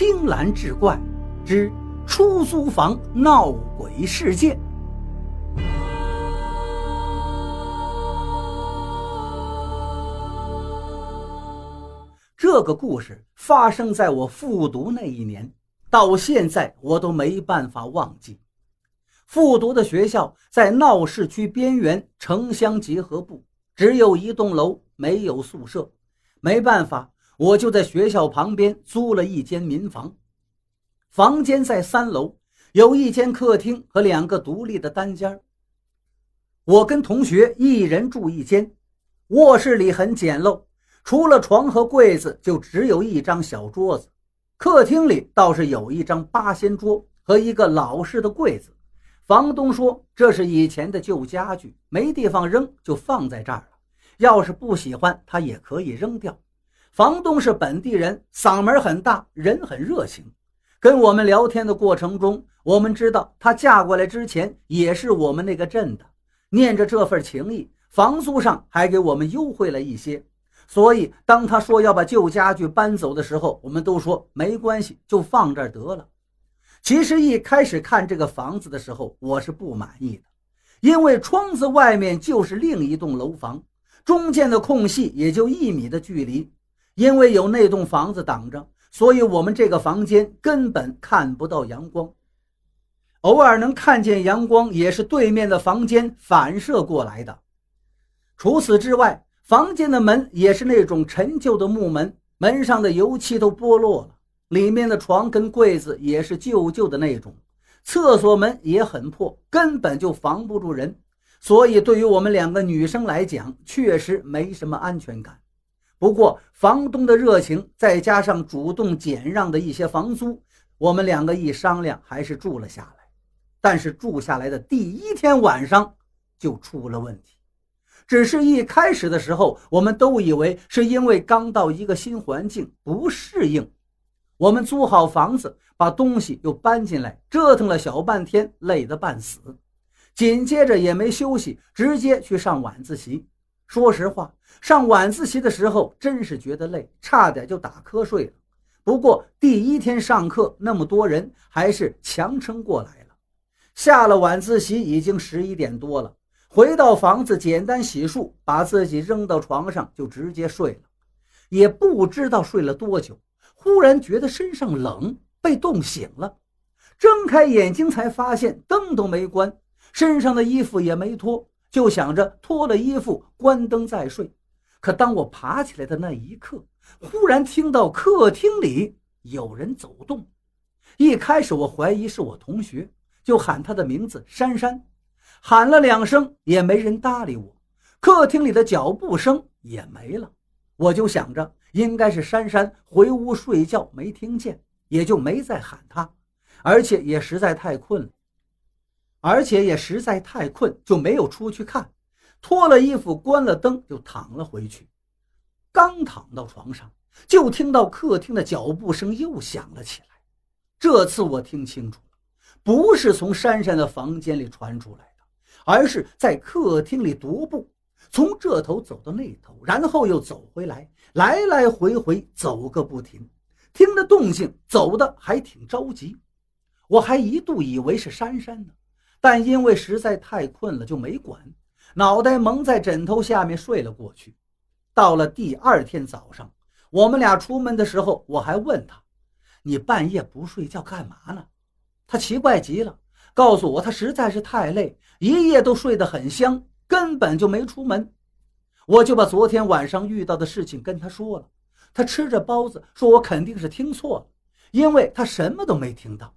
青蓝志怪之出租房闹鬼事件。这个故事发生在我复读那一年，到现在我都没办法忘记。复读的学校在闹市区边缘城乡结合部，只有一栋楼，没有宿舍。没办法。我就在学校旁边租了一间民房，房间在三楼，有一间客厅和两个独立的单间。我跟同学一人住一间，卧室里很简陋，除了床和柜子，就只有一张小桌子。客厅里倒是有一张八仙桌和一个老式的柜子。房东说这是以前的旧家具，没地方扔，就放在这儿了。要是不喜欢，他也可以扔掉。房东是本地人，嗓门很大，人很热情。跟我们聊天的过程中，我们知道她嫁过来之前也是我们那个镇的。念着这份情谊，房租上还给我们优惠了一些。所以，当他说要把旧家具搬走的时候，我们都说没关系，就放这儿得了。其实一开始看这个房子的时候，我是不满意的，因为窗子外面就是另一栋楼房，中间的空隙也就一米的距离。因为有那栋房子挡着，所以我们这个房间根本看不到阳光。偶尔能看见阳光，也是对面的房间反射过来的。除此之外，房间的门也是那种陈旧的木门，门上的油漆都剥落了。里面的床跟柜子也是旧旧的那种，厕所门也很破，根本就防不住人。所以，对于我们两个女生来讲，确实没什么安全感。不过，房东的热情再加上主动减让的一些房租，我们两个一商量，还是住了下来。但是住下来的第一天晚上就出了问题。只是一开始的时候，我们都以为是因为刚到一个新环境不适应。我们租好房子，把东西又搬进来，折腾了小半天，累得半死。紧接着也没休息，直接去上晚自习。说实话，上晚自习的时候真是觉得累，差点就打瞌睡了。不过第一天上课那么多人，还是强撑过来了。下了晚自习已经十一点多了，回到房子简单洗漱，把自己扔到床上就直接睡了。也不知道睡了多久，忽然觉得身上冷，被冻醒了。睁开眼睛才发现灯都没关，身上的衣服也没脱。就想着脱了衣服，关灯再睡。可当我爬起来的那一刻，忽然听到客厅里有人走动。一开始我怀疑是我同学，就喊他的名字珊珊，喊了两声也没人搭理我。客厅里的脚步声也没了，我就想着应该是珊珊回屋睡觉没听见，也就没再喊她。而且也实在太困了。而且也实在太困，就没有出去看，脱了衣服，关了灯，就躺了回去。刚躺到床上，就听到客厅的脚步声又响了起来。这次我听清楚了，不是从珊珊的房间里传出来的，而是在客厅里踱步，从这头走到那头，然后又走回来，来来回回走个不停。听着动静，走的还挺着急。我还一度以为是珊珊呢。但因为实在太困了，就没管，脑袋蒙在枕头下面睡了过去。到了第二天早上，我们俩出门的时候，我还问他：“你半夜不睡觉干嘛呢？”他奇怪极了，告诉我他实在是太累，一夜都睡得很香，根本就没出门。我就把昨天晚上遇到的事情跟他说了。他吃着包子说：“我肯定是听错了，因为他什么都没听到。”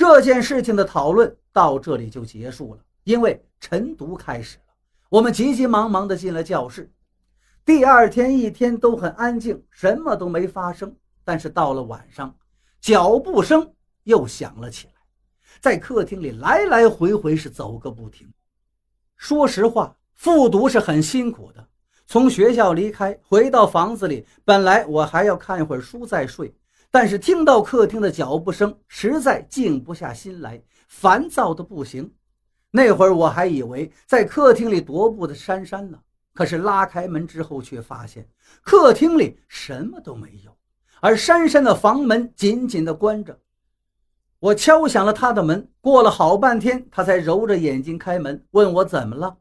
这件事情的讨论到这里就结束了，因为晨读开始了，我们急急忙忙地进了教室。第二天一天都很安静，什么都没发生。但是到了晚上，脚步声又响了起来，在客厅里来来回回是走个不停。说实话，复读是很辛苦的。从学校离开，回到房子里，本来我还要看一会儿书再睡。但是听到客厅的脚步声，实在静不下心来，烦躁的不行。那会儿我还以为在客厅里踱步的珊珊呢，可是拉开门之后，却发现客厅里什么都没有，而珊珊的房门紧紧地关着。我敲响了他的门，过了好半天，他才揉着眼睛开门，问我怎么了。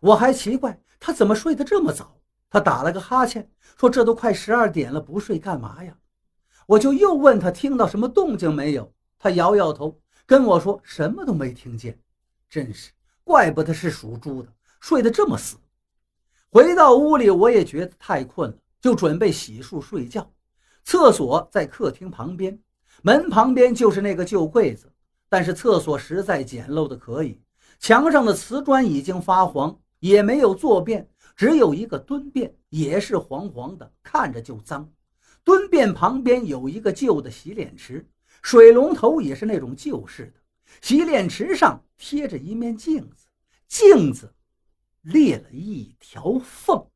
我还奇怪他怎么睡得这么早。他打了个哈欠，说：“这都快十二点了，不睡干嘛呀？”我就又问他听到什么动静没有。他摇摇头，跟我说什么都没听见。真是，怪不得是属猪的，睡得这么死。回到屋里，我也觉得太困了，就准备洗漱睡觉。厕所在客厅旁边。门旁边就是那个旧柜子，但是厕所实在简陋的可以，墙上的瓷砖已经发黄，也没有坐便，只有一个蹲便，也是黄黄的，看着就脏。蹲便旁边有一个旧的洗脸池水龙头也是那种旧式的洗脸池上贴着一面镜子镜子裂了一条缝。